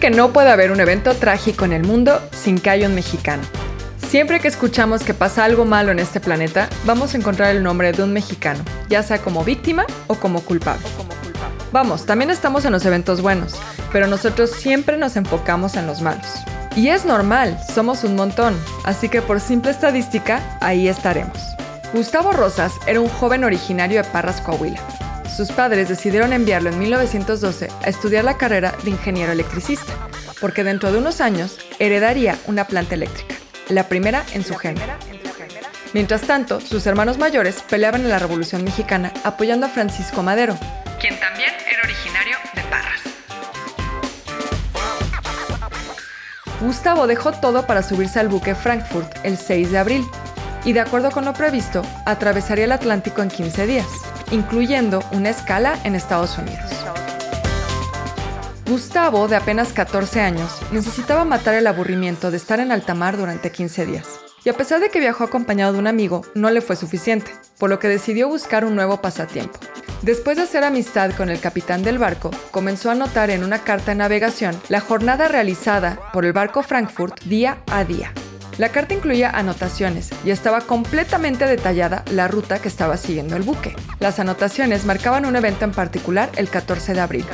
Que no puede haber un evento trágico en el mundo sin que haya un mexicano. Siempre que escuchamos que pasa algo malo en este planeta, vamos a encontrar el nombre de un mexicano, ya sea como víctima o como culpable. Vamos, también estamos en los eventos buenos, pero nosotros siempre nos enfocamos en los malos. Y es normal, somos un montón, así que por simple estadística, ahí estaremos. Gustavo Rosas era un joven originario de Parras, Coahuila. Sus padres decidieron enviarlo en 1912 a estudiar la carrera de ingeniero electricista, porque dentro de unos años heredaría una planta eléctrica, la primera en su género. Mientras tanto, sus hermanos mayores peleaban en la Revolución Mexicana apoyando a Francisco Madero, quien también era originario de Parras. Gustavo dejó todo para subirse al buque Frankfurt el 6 de abril y de acuerdo con lo previsto, atravesaría el Atlántico en 15 días incluyendo una escala en Estados Unidos. Gustavo, de apenas 14 años, necesitaba matar el aburrimiento de estar en alta mar durante 15 días. Y a pesar de que viajó acompañado de un amigo, no le fue suficiente, por lo que decidió buscar un nuevo pasatiempo. Después de hacer amistad con el capitán del barco, comenzó a anotar en una carta de navegación la jornada realizada por el barco Frankfurt día a día. La carta incluía anotaciones y estaba completamente detallada la ruta que estaba siguiendo el buque. Las anotaciones marcaban un evento en particular el 14 de abril.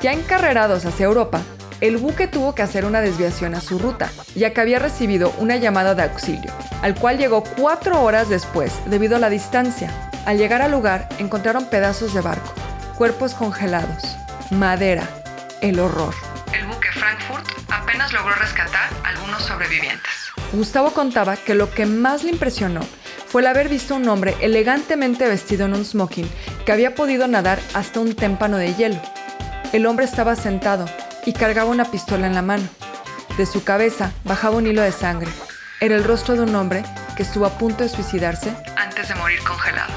Ya encarrerados hacia Europa, el buque tuvo que hacer una desviación a su ruta, ya que había recibido una llamada de auxilio, al cual llegó cuatro horas después debido a la distancia. Al llegar al lugar encontraron pedazos de barco, cuerpos congelados, madera, el horror. El buque Frankfurt apenas logró rescatar sobrevivientes. Gustavo contaba que lo que más le impresionó fue el haber visto un hombre elegantemente vestido en un smoking que había podido nadar hasta un témpano de hielo. El hombre estaba sentado y cargaba una pistola en la mano. De su cabeza bajaba un hilo de sangre. Era el rostro de un hombre que estuvo a punto de suicidarse antes de morir congelado.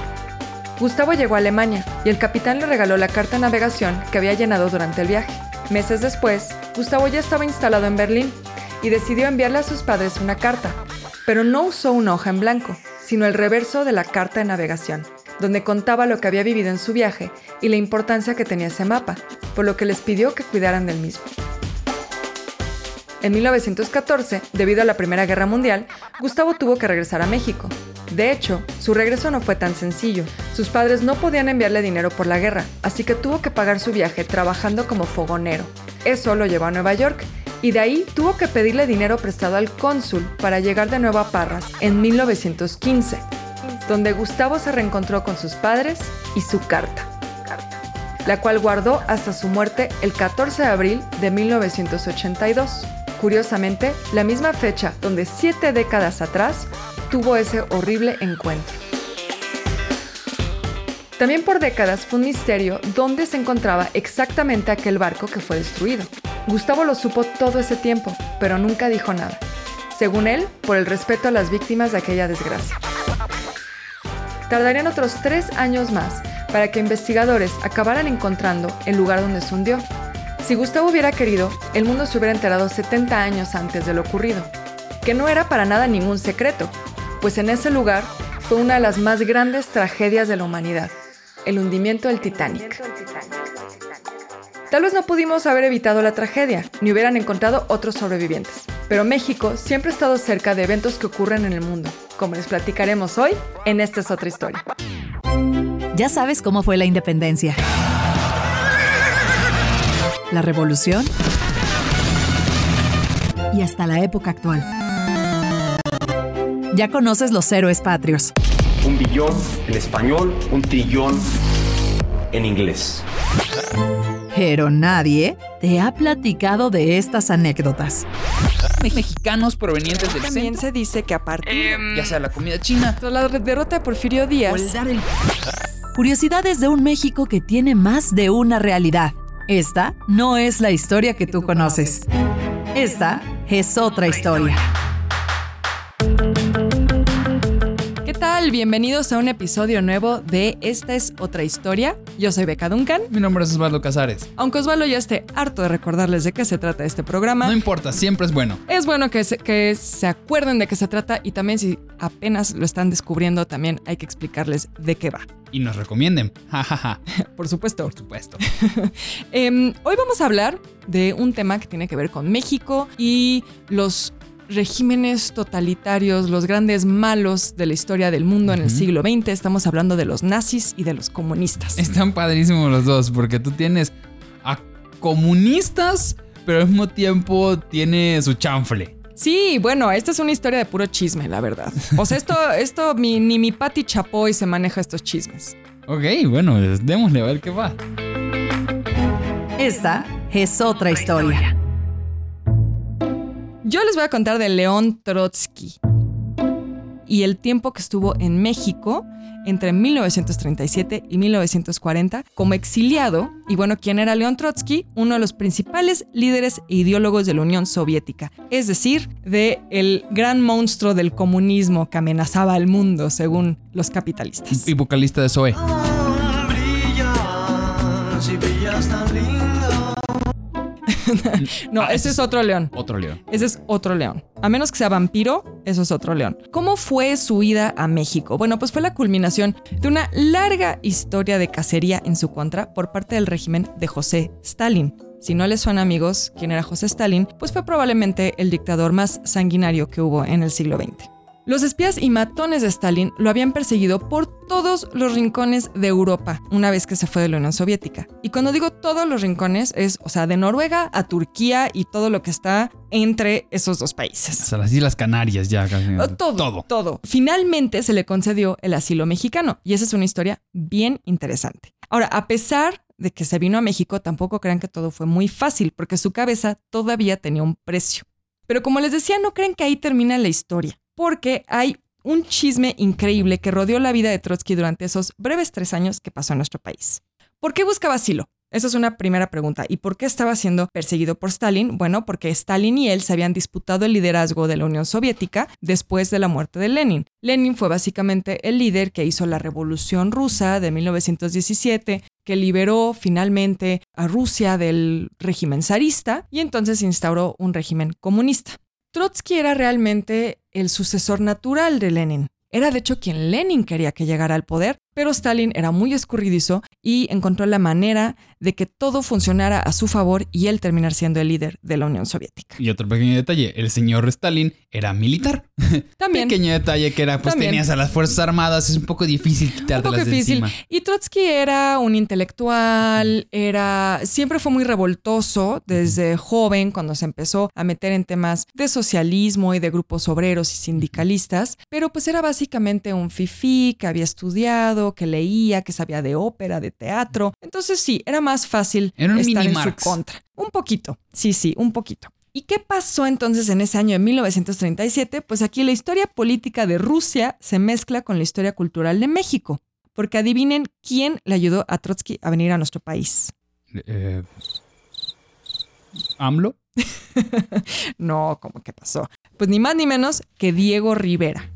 Gustavo llegó a Alemania y el capitán le regaló la carta de navegación que había llenado durante el viaje. Meses después, Gustavo ya estaba instalado en Berlín y decidió enviarle a sus padres una carta, pero no usó una hoja en blanco, sino el reverso de la carta de navegación, donde contaba lo que había vivido en su viaje y la importancia que tenía ese mapa, por lo que les pidió que cuidaran del mismo. En 1914, debido a la Primera Guerra Mundial, Gustavo tuvo que regresar a México. De hecho, su regreso no fue tan sencillo. Sus padres no podían enviarle dinero por la guerra, así que tuvo que pagar su viaje trabajando como fogonero. Eso lo llevó a Nueva York y de ahí tuvo que pedirle dinero prestado al cónsul para llegar de nuevo a Parras en 1915, donde Gustavo se reencontró con sus padres y su carta, la cual guardó hasta su muerte el 14 de abril de 1982. Curiosamente, la misma fecha donde siete décadas atrás tuvo ese horrible encuentro. También por décadas fue un misterio dónde se encontraba exactamente aquel barco que fue destruido. Gustavo lo supo todo ese tiempo, pero nunca dijo nada. Según él, por el respeto a las víctimas de aquella desgracia. Tardarían otros tres años más para que investigadores acabaran encontrando el lugar donde se hundió, si Gustavo hubiera querido, el mundo se hubiera enterado 70 años antes de lo ocurrido, que no era para nada ningún secreto, pues en ese lugar fue una de las más grandes tragedias de la humanidad, el hundimiento del Titanic. Tal vez no pudimos haber evitado la tragedia, ni hubieran encontrado otros sobrevivientes, pero México siempre ha estado cerca de eventos que ocurren en el mundo, como les platicaremos hoy en Esta es otra historia. Ya sabes cómo fue la independencia la revolución y hasta la época actual. Ya conoces los héroes patrios. Un billón en español, un trillón en inglés. Pero nadie te ha platicado de estas anécdotas. Mexicanos provenientes del También se dice que a partir ya sea la comida china, la derrota de Porfirio Díaz, Curiosidades de un México que tiene más de una realidad esta no es la historia que tú conoces. Esta es otra historia. Tal? Bienvenidos a un episodio nuevo de Esta es otra historia. Yo soy Beca Duncan. Mi nombre es Osvaldo Casares. Aunque Osvaldo ya esté harto de recordarles de qué se trata este programa. No importa, siempre es bueno. Es bueno que se, que se acuerden de qué se trata y también si apenas lo están descubriendo, también hay que explicarles de qué va y nos recomienden. Jajaja. Por supuesto. Por supuesto. Em, hoy vamos a hablar de un tema que tiene que ver con México y los regímenes totalitarios, los grandes malos de la historia del mundo en el siglo XX. Estamos hablando de los nazis y de los comunistas. Están padrísimos los dos, porque tú tienes a comunistas, pero al mismo tiempo tiene su chanfle. Sí, bueno, esta es una historia de puro chisme, la verdad. O sea, esto, esto mi- ni mi Patti Chapoy se maneja estos chismes. Ok, bueno, démosle a ver qué va. Esta es otra historia. Yo les voy a contar de León Trotsky y el tiempo que estuvo en México entre 1937 y 1940 como exiliado. Y bueno, ¿quién era León Trotsky? Uno de los principales líderes e ideólogos de la Unión Soviética, es decir, de el gran monstruo del comunismo que amenazaba al mundo, según los capitalistas. Y vocalista de Zoe. brillas y brillas tan lindo. No, Ah, ese es otro león. Otro león. Ese es otro león. A menos que sea vampiro, eso es otro león. ¿Cómo fue su ida a México? Bueno, pues fue la culminación de una larga historia de cacería en su contra por parte del régimen de José Stalin. Si no les suena amigos quién era José Stalin, pues fue probablemente el dictador más sanguinario que hubo en el siglo XX. Los espías y matones de Stalin lo habían perseguido por todos los rincones de Europa una vez que se fue de la Unión Soviética. Y cuando digo todos los rincones es, o sea, de Noruega a Turquía y todo lo que está entre esos dos O países. sea, las Islas Canarias ya. casi. Oh, Todo, todo, Finalmente se le concedió el asilo mexicano y esa es una historia bien interesante. Ahora, a pesar de que se vino a México, tampoco crean que todo fue muy fácil porque su cabeza todavía tenía un precio. Pero como les decía, no creen que ahí termina la historia, porque hay un chisme increíble que rodeó la vida de Trotsky durante esos breves tres años que pasó en nuestro país. ¿Por qué buscaba asilo? Esa es una primera pregunta. ¿Y por qué estaba siendo perseguido por Stalin? Bueno, porque Stalin y él se habían disputado el liderazgo de la Unión Soviética después de la muerte de Lenin. Lenin fue básicamente el líder que hizo la Revolución Rusa de 1917, que liberó finalmente a Rusia del régimen zarista y entonces instauró un régimen comunista. Trotsky era realmente el sucesor natural de Lenin. Era de hecho quien Lenin quería que llegara al poder, pero Stalin era muy escurridizo y encontró la manera de que todo funcionara a su favor y él terminar siendo el líder de la Unión Soviética. Y otro pequeño detalle, el señor Stalin era militar. También Pequeño detalle que era, pues También. tenías a las Fuerzas Armadas, es un poco difícil un poco quitártelas de difícil. encima. Y Trotsky era un intelectual, era siempre fue muy revoltoso desde joven cuando se empezó a meter en temas de socialismo y de grupos obreros y sindicalistas, pero pues era básicamente un fifí que había estudiado, que leía, que sabía de ópera, de teatro. Entonces sí, era más fácil Era un estar en Marx. su contra. Un poquito, sí, sí, un poquito. ¿Y qué pasó entonces en ese año de 1937? Pues aquí la historia política de Rusia se mezcla con la historia cultural de México. Porque adivinen quién le ayudó a Trotsky a venir a nuestro país. Eh, ¿AMLO? No, ¿cómo que pasó? Pues ni más ni menos que Diego Rivera.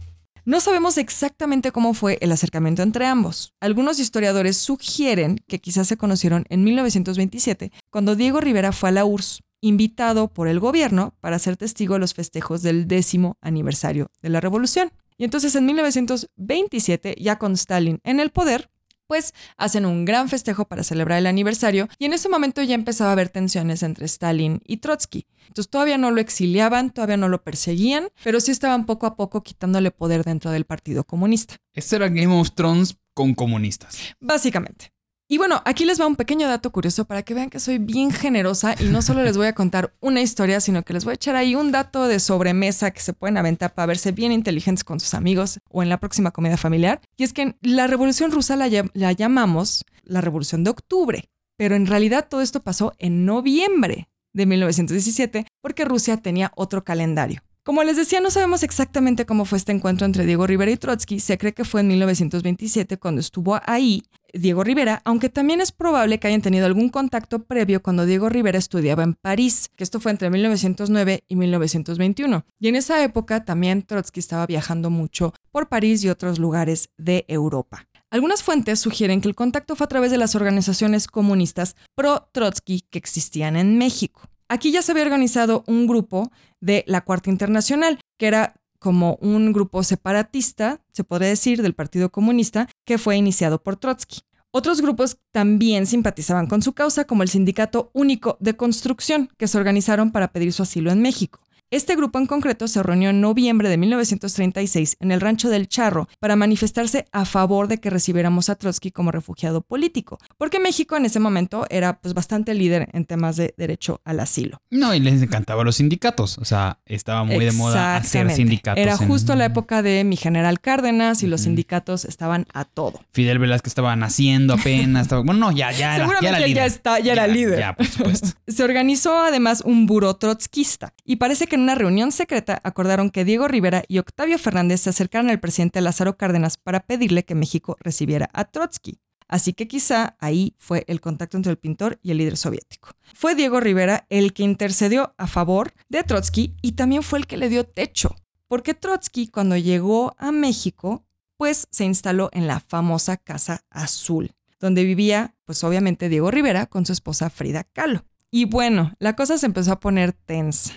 No sabemos exactamente cómo fue el acercamiento entre ambos. Algunos historiadores sugieren que quizás se conocieron en 1927, cuando Diego Rivera fue a la URSS, invitado por el gobierno para ser testigo de los festejos del décimo aniversario de la revolución. Y entonces en 1927, ya con Stalin en el poder, pues hacen un gran festejo para celebrar el aniversario y en ese momento ya empezaba a haber tensiones entre Stalin y Trotsky. Entonces todavía no lo exiliaban, todavía no lo perseguían, pero sí estaban poco a poco quitándole poder dentro del Partido Comunista. Este era Game of Thrones con comunistas. Básicamente. Y bueno, aquí les va un pequeño dato curioso para que vean que soy bien generosa y no solo les voy a contar una historia, sino que les voy a echar ahí un dato de sobremesa que se pueden aventar para verse bien inteligentes con sus amigos o en la próxima comida familiar. Y es que la Revolución Rusa la, llam- la llamamos la Revolución de Octubre, pero en realidad todo esto pasó en noviembre de 1917 porque Rusia tenía otro calendario. Como les decía, no sabemos exactamente cómo fue este encuentro entre Diego Rivera y Trotsky. Se cree que fue en 1927 cuando estuvo ahí Diego Rivera, aunque también es probable que hayan tenido algún contacto previo cuando Diego Rivera estudiaba en París, que esto fue entre 1909 y 1921. Y en esa época también Trotsky estaba viajando mucho por París y otros lugares de Europa. Algunas fuentes sugieren que el contacto fue a través de las organizaciones comunistas pro-Trotsky que existían en México. Aquí ya se había organizado un grupo de la Cuarta Internacional, que era como un grupo separatista, se podría decir, del Partido Comunista, que fue iniciado por Trotsky. Otros grupos también simpatizaban con su causa, como el Sindicato Único de Construcción, que se organizaron para pedir su asilo en México. Este grupo en concreto se reunió en noviembre de 1936 en el rancho del Charro para manifestarse a favor de que recibiéramos a Trotsky como refugiado político, porque México en ese momento era pues bastante líder en temas de derecho al asilo. No, y les encantaban los sindicatos. O sea, estaba muy de moda hacer sindicatos. Era en- justo la época de mi general Cárdenas y los sindicatos estaban a todo. Fidel Velázquez estaba naciendo apenas. estaba- bueno, no, ya, ya era, Seguramente ya era ya líder. está- ya era líder. Ya, por supuesto. Se organizó además un buró trotskista y parece que en una reunión secreta acordaron que Diego Rivera y Octavio Fernández se acercaran al presidente Lázaro Cárdenas para pedirle que México recibiera a Trotsky. Así que quizá ahí fue el contacto entre el pintor y el líder soviético. Fue Diego Rivera el que intercedió a favor de Trotsky y también fue el que le dio techo, porque Trotsky cuando llegó a México, pues se instaló en la famosa Casa Azul, donde vivía, pues obviamente Diego Rivera con su esposa Frida Kahlo. Y bueno, la cosa se empezó a poner tensa.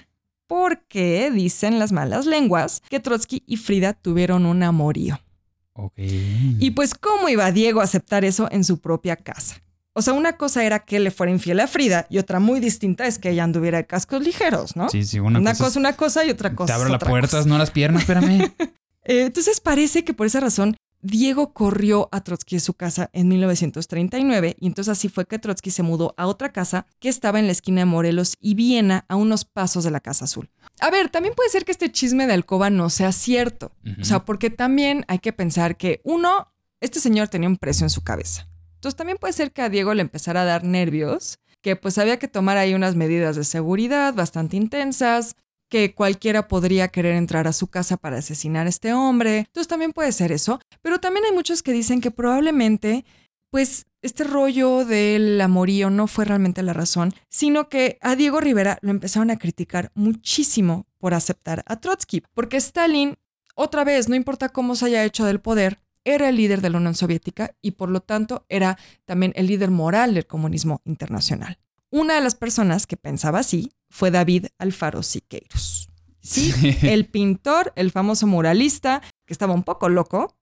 Porque dicen las malas lenguas que Trotsky y Frida tuvieron un amorío. Ok. Y pues, ¿cómo iba Diego a aceptar eso en su propia casa? O sea, una cosa era que le fuera infiel a Frida y otra muy distinta es que ella anduviera de cascos ligeros, ¿no? Sí, sí, una, una cosa, cosa, una cosa y otra cosa. Te abro las puertas, no las piernas, espérame. Eh, entonces parece que por esa razón Diego corrió a Trotsky de su casa en 1939 y entonces así fue que Trotsky se mudó a otra casa que estaba en la esquina de Morelos y Viena a unos pasos de la Casa Azul. A ver, también puede ser que este chisme de alcoba no sea cierto. O sea, porque también hay que pensar que uno, este señor tenía un precio en su cabeza. Entonces también puede ser que a Diego le empezara a dar nervios, que pues había que tomar ahí unas medidas de seguridad bastante intensas, que cualquiera podría querer entrar a su casa para asesinar a este hombre. Entonces también puede ser eso. Pero también hay muchos que dicen que probablemente, pues, este rollo del amorío no fue realmente la razón, sino que a Diego Rivera lo empezaron a criticar muchísimo por aceptar a Trotsky, porque Stalin, otra vez, no importa cómo se haya hecho del poder, era el líder de la Unión Soviética y por lo tanto era también el líder moral del comunismo internacional. Una de las personas que pensaba así fue David Alfaro Siqueiros. Sí, el pintor, el famoso muralista, que estaba un poco loco,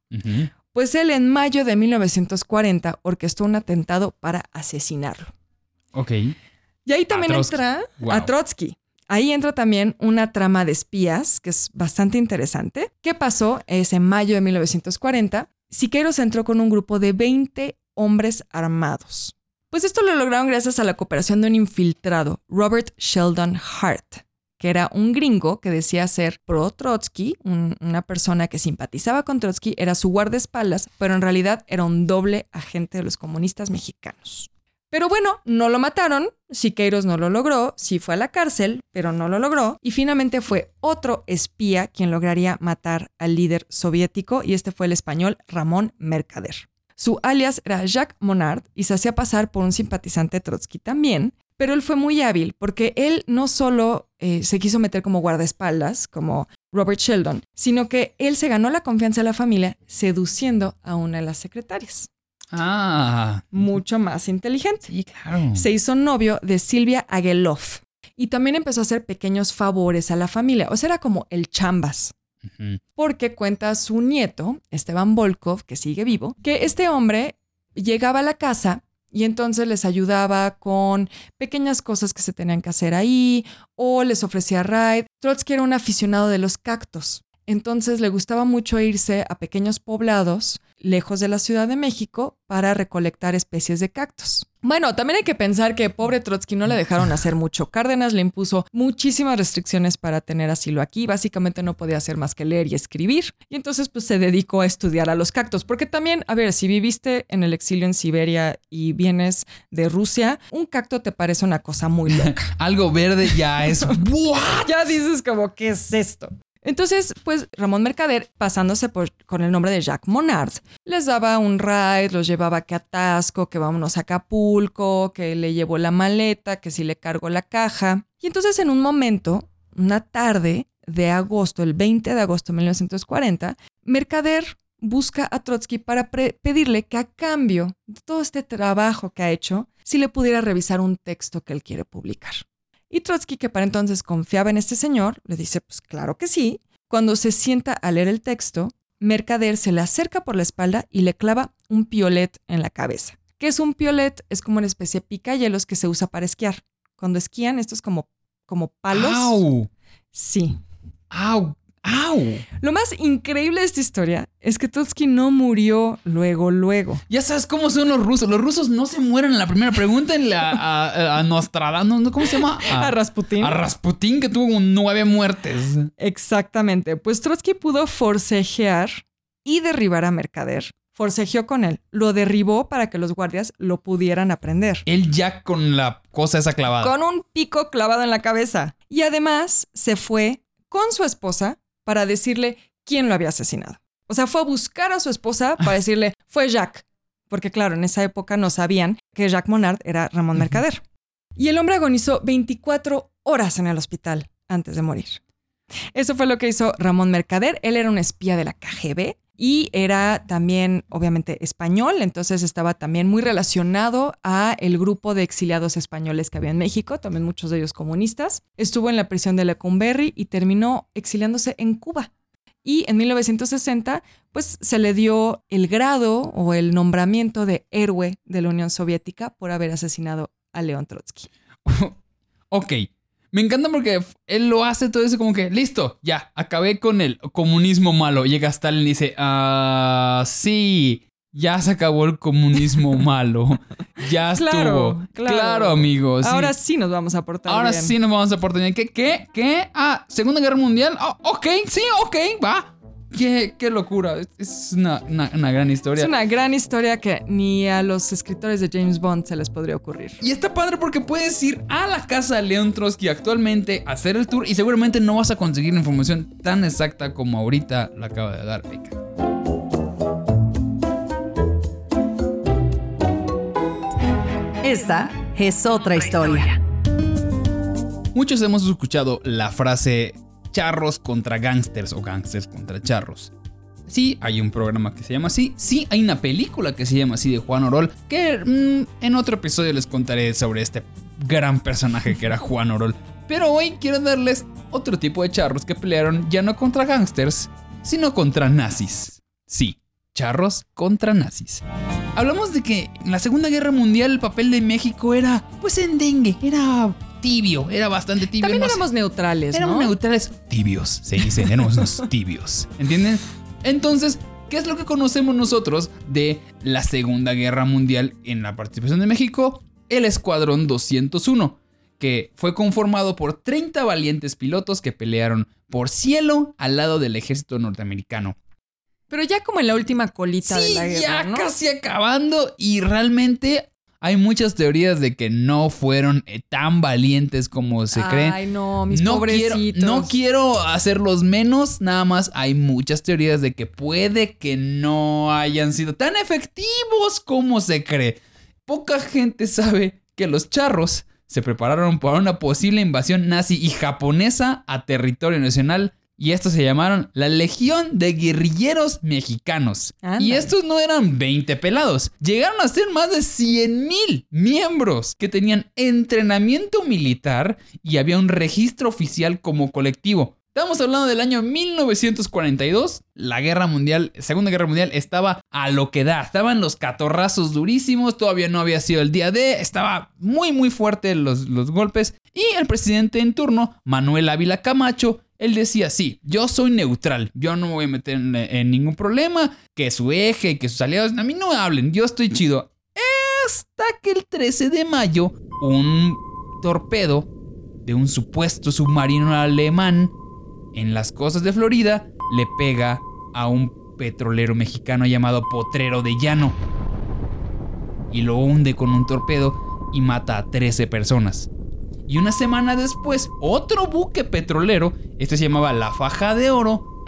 pues él en mayo de 1940 orquestó un atentado para asesinarlo. Ok. Y ahí también entra Wow. a Trotsky. Ahí entra también una trama de espías que es bastante interesante. ¿Qué pasó? Es en mayo de 1940. Siqueiros entró con un grupo de 20 hombres armados. Pues esto lo lograron gracias a la cooperación de un infiltrado, Robert Sheldon Hart, que era un gringo que decía ser pro Trotsky, un- una persona que simpatizaba con Trotsky, era su guardaespaldas, pero en realidad era un doble agente de los comunistas mexicanos. Pero bueno, no lo mataron, Siqueiros no lo logró, sí fue a la cárcel, pero no lo logró, y finalmente fue otro espía quien lograría matar al líder soviético, y este fue el español Ramón Mercader. Su alias era Jacques Monard y se hacía pasar por un simpatizante Trotsky también, pero él fue muy hábil porque él no solo eh, se quiso meter como guardaespaldas, como Robert Sheldon, sino que él se ganó la confianza de la familia seduciendo a una de las secretarias, Ah. mucho más inteligente. Sí, claro. Se hizo novio de Silvia Ageloff y también empezó a hacer pequeños favores a la familia, o sea, era como el chambas. Porque cuenta su nieto, Esteban Volkov, que sigue vivo, que este hombre llegaba a la casa y entonces les ayudaba con pequeñas cosas que se tenían que hacer ahí o les ofrecía ride. Trotsky era un aficionado de los cactos. Entonces le gustaba mucho irse a pequeños poblados lejos de la Ciudad de México para recolectar especies de cactus. Bueno, también hay que pensar que pobre Trotsky no le dejaron hacer mucho. Cárdenas le impuso muchísimas restricciones para tener asilo aquí. Básicamente no podía hacer más que leer y escribir. Y entonces pues se dedicó a estudiar a los cactus. Porque también, a ver, si viviste en el exilio en Siberia y vienes de Rusia, un cacto te parece una cosa muy loca. Algo verde ya es. Ya dices como, ¿qué es esto? Entonces, pues Ramón Mercader, pasándose por, con el nombre de Jacques Monard, les daba un ride, los llevaba que a Tasco, que vámonos a Acapulco, que le llevó la maleta, que si le cargó la caja. Y entonces en un momento, una tarde de agosto, el 20 de agosto de 1940, Mercader busca a Trotsky para pedirle que a cambio de todo este trabajo que ha hecho, si le pudiera revisar un texto que él quiere publicar. Y Trotsky, que para entonces confiaba en este señor, le dice, pues claro que sí. Cuando se sienta a leer el texto, Mercader se le acerca por la espalda y le clava un piolet en la cabeza. ¿Qué es un piolet? Es como una especie de picahielos que se usa para esquiar. Cuando esquían, esto es como, como palos. ¡Au! Sí. ¡Au! ¡Au! Lo más increíble de esta historia es que Trotsky no murió luego, luego. Ya sabes cómo son los rusos. Los rusos no se mueren en la primera. Pregúntenle a, a, a Nostradamus, ¿no? ¿cómo se llama? A Rasputín. A Rasputín, que tuvo nueve muertes. Exactamente. Pues Trotsky pudo forcejear y derribar a Mercader. Forcejeó con él, lo derribó para que los guardias lo pudieran aprender. Él ya con la cosa esa clavada. Con un pico clavado en la cabeza. Y además se fue con su esposa para decirle quién lo había asesinado. O sea, fue a buscar a su esposa para decirle, fue Jacques. Porque claro, en esa época no sabían que Jacques Monard era Ramón Mercader. Y el hombre agonizó 24 horas en el hospital antes de morir. Eso fue lo que hizo Ramón Mercader. Él era un espía de la KGB y era también, obviamente, español, entonces estaba también muy relacionado a el grupo de exiliados españoles que había en México, también muchos de ellos comunistas. Estuvo en la prisión de Lecumberri y terminó exiliándose en Cuba. Y en 1960, pues se le dio el grado o el nombramiento de héroe de la Unión Soviética por haber asesinado a León Trotsky. ok. Me encanta porque él lo hace todo eso como que, listo, ya, acabé con el comunismo malo. Llega Stalin y dice, ah, sí, ya se acabó el comunismo malo. Ya estuvo. Claro, Claro, claro. amigos. sí. Ahora sí nos vamos a portar Ahora bien. sí nos vamos a portar bien. ¿Qué? ¿Qué? ¿Qué? Ah, Segunda Guerra Mundial. Oh, ok, sí, ok, va. Qué, qué locura. Es- una, una- una gran historia. Es una gran historia que ni a los escritores de James Bond se les podría ocurrir. Y está padre porque puedes ir a la casa de León Trotsky actualmente, a hacer el tour y seguramente no vas a conseguir información tan exacta como ahorita la acaba de dar Beca. Esta es otra historia. Muchos hemos escuchado la frase charros contra gangsters o gangsters contra charros. Sí, hay un programa que se llama así. Sí, hay una película que se llama así de Juan Orol. Que mm, en otro episodio les contaré sobre este gran personaje que era Juan Orol. Pero hoy quiero darles otro tipo de charros que pelearon ya no contra gangsters, sino contra nazis. Sí, charros contra nazis. Hablamos de que en la Segunda Guerra Mundial el papel de México era, pues en dengue, era tibio, era bastante tibio. También éramos neutrales, Éramos ¿no? neutrales tibios, se dice, éramos unos tibios, ¿entienden? Entonces, ¿qué es lo que conocemos nosotros de la Segunda Guerra Mundial en la participación de México? El Escuadrón 201, que fue conformado por 30 valientes pilotos que pelearon por cielo al lado del ejército norteamericano. Pero ya como en la última colita de Sí, la guerra, ya ¿no? casi acabando y realmente hay muchas teorías de que no fueron eh, tan valientes como se creen. Ay, no, mis no quiero, no quiero hacerlos menos, nada más hay muchas teorías de que puede que no hayan sido tan efectivos como se cree. Poca gente sabe que los charros se prepararon para una posible invasión nazi y japonesa a territorio nacional y estos se llamaron la Legión de Guerrilleros Mexicanos. Y estos no eran 20 pelados, llegaron a ser más de 100 mil miembros que tenían entrenamiento militar y había un registro oficial como colectivo. Estamos hablando del año 1942. La guerra mundial, Segunda Guerra Mundial, estaba a lo que da. Estaban los catorrazos durísimos. Todavía no había sido el día de. Estaba muy, muy fuerte los, los golpes. Y el presidente en turno, Manuel Ávila Camacho, él decía: Sí, yo soy neutral. Yo no me voy a meter en, ningún problema. Que su eje, que sus aliados, a mí no hablen. Yo estoy chido. Hasta que el 13 de mayo, un torpedo de un supuesto submarino alemán en las costas de Florida le pega a un petrolero mexicano llamado Potrero de Llano y lo hunde con un torpedo y mata a 13 personas. Y una semana después, otro buque petrolero, este se llamaba La Faja de Oro,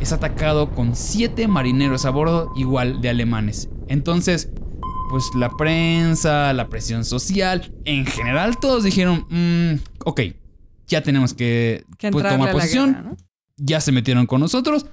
es atacado con 7 marineros a bordo igual de alemanes. Entonces, pues la prensa, la presión social, en general todos dijeron, "Mm, ok, ya tenemos que, Que pues, tomar posición, guerra, ¿no? ya se metieron con nosotros,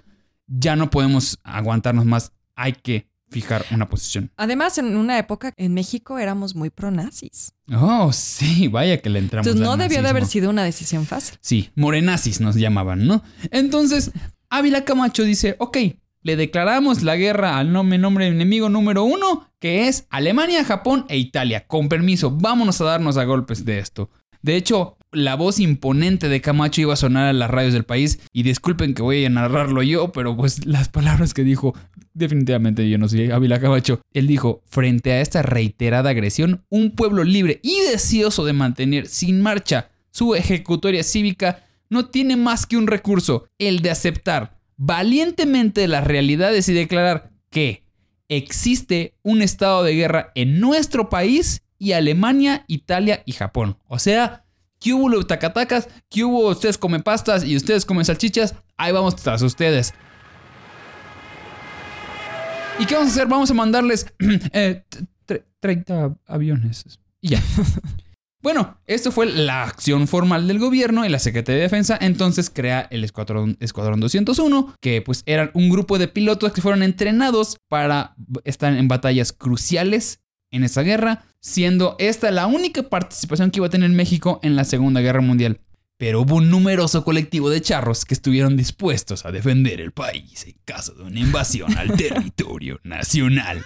ya no podemos aguantarnos más, hay que fijar una posición. Además, en una época en México éramos muy pro-nazis. Oh, sí, vaya que le entramos. Entonces no debió de haber sido una decisión fácil. Sí, morenazis nos llamaban, ¿no? Entonces, Ávila Camacho dice, ok, le declaramos la guerra al nombre, nombre enemigo número uno, que es Alemania, Japón e Italia. Con permiso, vámonos a darnos a golpes de esto. De hecho, la voz imponente de Camacho iba a sonar a las radios del país. Y disculpen que voy a narrarlo yo, pero pues las palabras que dijo, definitivamente yo no soy Ávila Camacho. Él dijo, frente a esta reiterada agresión, un pueblo libre y deseoso de mantener sin marcha su ejecutoria cívica no tiene más que un recurso, el de aceptar valientemente las realidades y declarar que existe un estado de guerra en nuestro país y Alemania, Italia y Japón. O sea, que hubo los tacatacas, que hubo ustedes comen pastas y ustedes comen salchichas, ahí vamos tras ustedes. ¿Y qué vamos a hacer? Vamos a mandarles eh, 30 aviones. Y ya. Bueno, esto fue la acción formal del gobierno y la Secretaría de Defensa entonces crea el Escuadrón, Escuadrón 201, que pues eran un grupo de pilotos que fueron entrenados para estar en batallas cruciales en esa guerra, siendo esta la única participación que iba a tener México en la Segunda Guerra Mundial. Pero hubo un numeroso colectivo de charros que estuvieron dispuestos a defender el país en caso de una invasión al territorio nacional.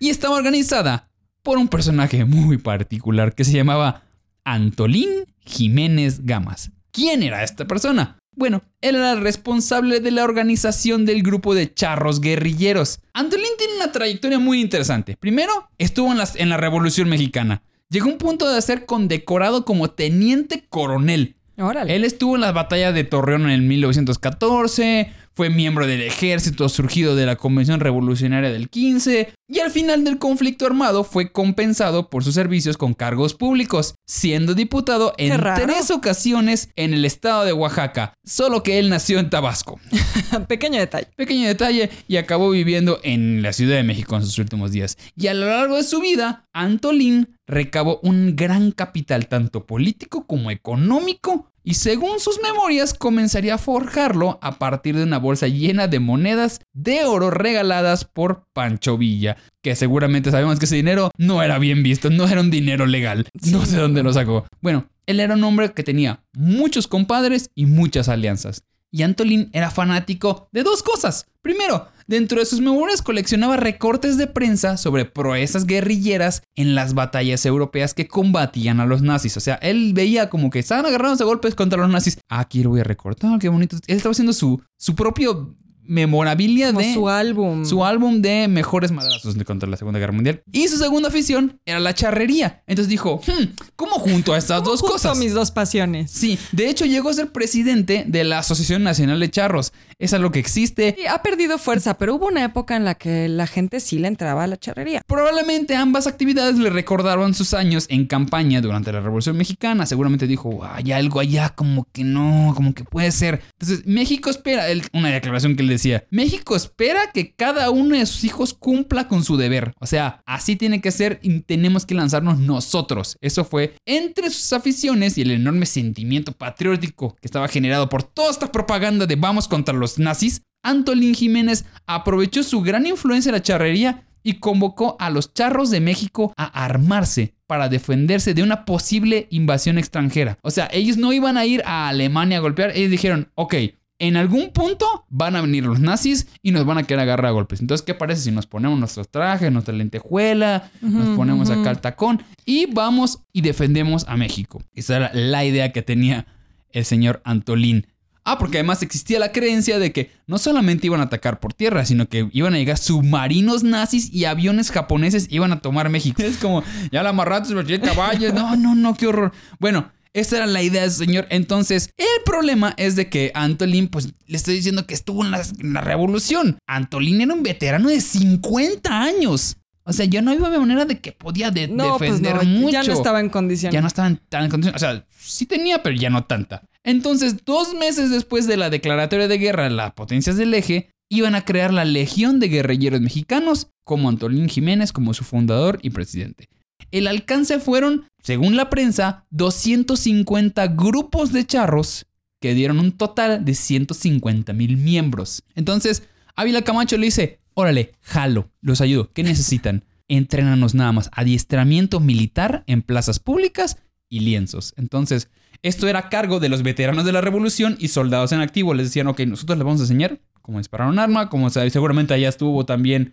Y estaba organizada por un personaje muy particular que se llamaba Antolín Jiménez Gamas. ¿Quién era esta persona? Bueno, él era el responsable de la organización del grupo de charros guerrilleros. Antolín tiene una trayectoria muy interesante. Primero, estuvo en la, en la Revolución Mexicana. Llegó a un punto de ser condecorado como teniente coronel. Órale. Él estuvo en las batallas de Torreón en el 1914, fue miembro del ejército surgido de la Convención Revolucionaria del 15 y al final del conflicto armado fue compensado por sus servicios con cargos públicos, siendo diputado en tres ocasiones en el estado de Oaxaca, solo que él nació en Tabasco. Pequeño detalle. Pequeño detalle, y acabó viviendo en la Ciudad de México en sus últimos días. Y a lo largo de su vida, Antolín recabó un gran capital tanto político como económico y según sus memorias comenzaría a forjarlo a partir de una bolsa llena de monedas de oro regaladas por Pancho Villa, que seguramente sabemos que ese dinero no era bien visto, no era un dinero legal, no sé dónde lo sacó. Bueno, él era un hombre que tenía muchos compadres y muchas alianzas. Y Antolín era fanático de dos cosas. Primero, dentro de sus memorias coleccionaba recortes de prensa sobre proezas guerrilleras en las batallas europeas que combatían a los nazis. O sea, él veía como que estaban agarrándose a golpes contra los nazis. Ah, aquí lo voy a recortar, qué bonito. Él estaba haciendo su, su propio memorabilia Como de su álbum. su álbum de mejores madrazos de contra la Segunda Guerra Mundial. Y su segunda afición era la charrería. Entonces dijo, hmm, ¿cómo junto a estas ¿Cómo dos junto cosas? mis dos pasiones. Sí, de hecho llegó a ser presidente de la Asociación Nacional de Charros. Es algo que existe. Sí, ha perdido fuerza, pero hubo una época en la que la gente sí le entraba a la charrería. Probablemente ambas actividades le recordaron sus años en campaña durante la Revolución Mexicana. Seguramente dijo, hay algo allá como que no, como que puede ser. Entonces, México espera, él- una declaración que él decía, México espera que cada uno de sus hijos cumpla con su deber. O sea, así tiene que ser y tenemos que lanzarnos nosotros. Eso fue entre sus aficiones y el enorme sentimiento patriótico que estaba generado por toda esta propaganda de vamos contra los nazis. Antolín Jiménez aprovechó su gran influencia en la charrería y convocó a los charros de México a armarse para defenderse de una posible invasión extranjera. O sea, ellos no iban a ir a Alemania a golpear, ellos dijeron, ok, en algún punto van a venir los nazis y nos van a querer agarrar a golpes. Entonces, ¿qué parece si nos ponemos nuestros trajes, nuestra lentejuela, nos ponemos acá el tacón y vamos y defendemos a México? Esa era la idea que tenía el señor Antolín. Ah, porque además existía la creencia de que no solamente iban a atacar por tierra, sino que iban a llegar submarinos nazis y aviones japoneses iban a tomar México. Es como, ya la amarraste, caballos. No, no, no, qué horror. Bueno, esa era la idea de ese señor. Entonces, el problema es de que Antolín, pues le estoy diciendo que estuvo en la, en la revolución. Antolín era un veterano de 50 años. O sea, ya no había manera de que podía de- No, pues defender no, mucho ya no estaba en condiciones. ya no estaban tan en condiciones. O sea, sí tenía, pero ya no tanta. Entonces, dos meses después de la declaratoria de guerra, las potencias del eje iban a crear la Legión de Guerrilleros Mexicanos, como Antolín Jiménez como su fundador y presidente. El alcance fueron, según la prensa, 250 grupos de charros que dieron un total de 150 mil miembros. Entonces, Ávila Camacho le dice, órale, jalo, los ayudo, ¿qué necesitan? Entrénanos nada más, adiestramiento militar en plazas públicas y lienzos. Entonces, esto era a cargo de los veteranos de la revolución y soldados en activo. Les decían, ok, nosotros les vamos a enseñar cómo disparar un arma, como se- seguramente allá estuvo también,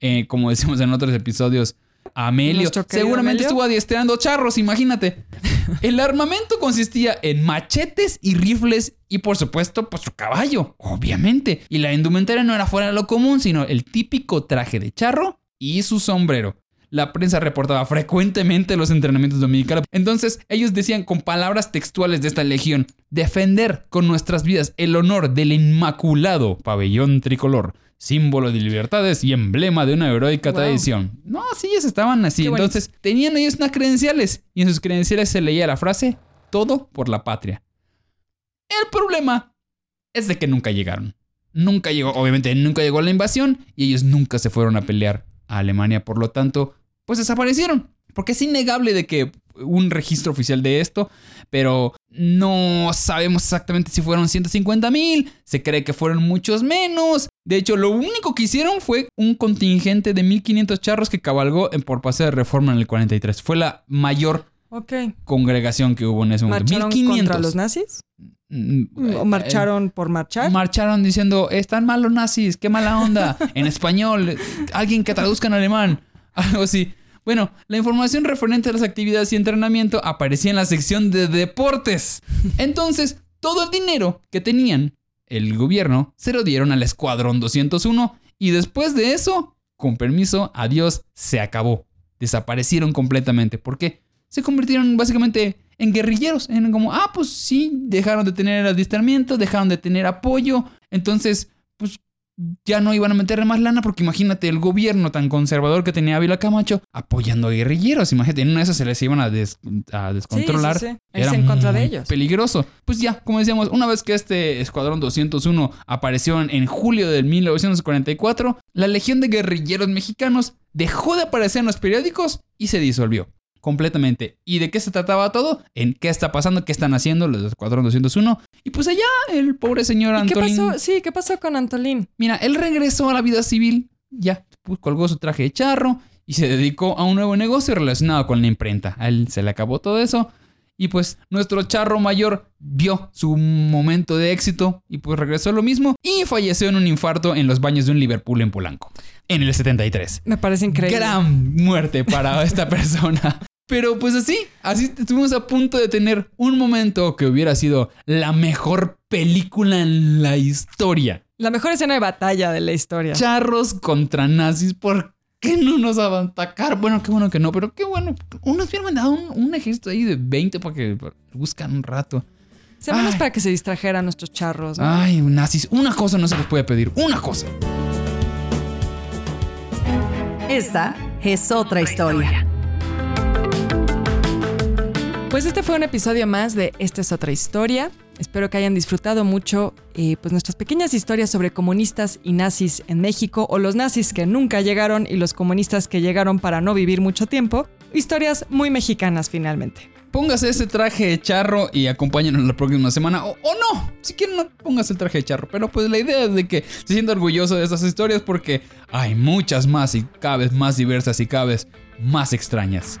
eh, como decimos en otros episodios, Amelio. Seguramente Amelio. estuvo adiestrando charros, imagínate. El armamento consistía en machetes y rifles y por supuesto, pues su caballo, obviamente. Y la indumentaria no era fuera de lo común, sino el típico traje de charro y su sombrero. La prensa reportaba frecuentemente los entrenamientos dominicanos. Entonces, ellos decían con palabras textuales de esta legión, defender con nuestras vidas el honor del inmaculado pabellón tricolor, símbolo de libertades y emblema de una heroica Wow. tradición. No, sí, ellos estaban así. Qué. Entonces, tenían ellos unas credenciales y en sus credenciales se leía la frase, todo por la patria. El problema es de que nunca llegaron. Nunca llegó, obviamente nunca llegó la invasión y ellos nunca se fueron a pelear a Alemania, por lo tanto, pues desaparecieron. Porque es innegable de que un registro oficial de esto, pero no sabemos exactamente si fueron 150 mil, se cree que fueron muchos menos. De hecho, lo único que hicieron fue un contingente de 1500 charros que cabalgó en por paseo de reforma en el 43. Fue la mayor congregación que hubo en ese momento. ¿Marcharon 1500. contra los nazis? Mm, ¿O eh, marcharon por marchar? Marcharon diciendo, están mal los nazis, qué mala onda. En español, alguien que traduzca en alemán. Algo así. Bueno, la información referente a las actividades y entrenamiento aparecía en la sección de deportes. Entonces, todo el dinero que tenían el gobierno se lo dieron al Escuadrón 201 y después de eso, con permiso, adiós, se acabó. Desaparecieron completamente. ¿Por qué? Se convirtieron básicamente en guerrilleros. En como, ah, pues sí, dejaron de tener adiestramiento, dejaron de tener apoyo. Entonces, pues ya no iban a meterle más lana porque imagínate el gobierno tan conservador que tenía Ávila Camacho apoyando a guerrilleros. Imagínate, en una de esas se les iban a, des- a descontrolar. sí, sí. Era Irse en contra de ellos. Peligroso. Pues ya, como decíamos, una vez que este Escuadrón 201 apareció en, en julio de 1944, la Legión de Guerrilleros Mexicanos dejó de aparecer en los periódicos y se disolvió completamente. ¿Y de qué se trataba todo? ¿En qué está pasando? ¿Qué están haciendo los Escuadrón 201? Y pues allá el pobre señor ¿Y qué Antolín. pasó? Sí, ¿qué pasó con Antolín? Mira, él regresó a la vida civil, ya pues, colgó su traje de charro y se dedicó a un nuevo negocio relacionado con la imprenta. A él se le acabó todo eso. Y pues nuestro charro mayor vio su momento de éxito y pues regresó a lo mismo y falleció en un infarto en los baños de un Liverpool en Polanco, en el 73. Me parece increíble. Gran muerte para esta persona. Pero pues así, así estuvimos a punto de tener un momento que hubiera sido la mejor película en la historia. La mejor escena de batalla de la historia. Charros contra nazis, ¿por qué no nos van a atacar? Bueno, qué bueno que no, pero qué bueno. Unos hubieran mandado un, un ejército ahí de 20 para que buscan un rato. Se menos Ay. para que se distrajeran nuestros charros. ¿no? Ay, nazis, una cosa no se les puede pedir, una cosa. Esta es otra historia. Pues este fue un episodio más de Esta es otra historia. Espero que hayan disfrutado mucho eh, pues nuestras pequeñas historias sobre comunistas y nazis en México o los nazis que nunca llegaron y los comunistas que llegaron para no vivir mucho tiempo. Historias muy mexicanas finalmente. Póngase ese traje de charro y acompáñenos la próxima semana. O, no, si quieren no póngase el traje de charro. Pero pues la idea es de que se sienta orgulloso de estas historias porque hay muchas más y cada vez más diversas y cada vez más extrañas.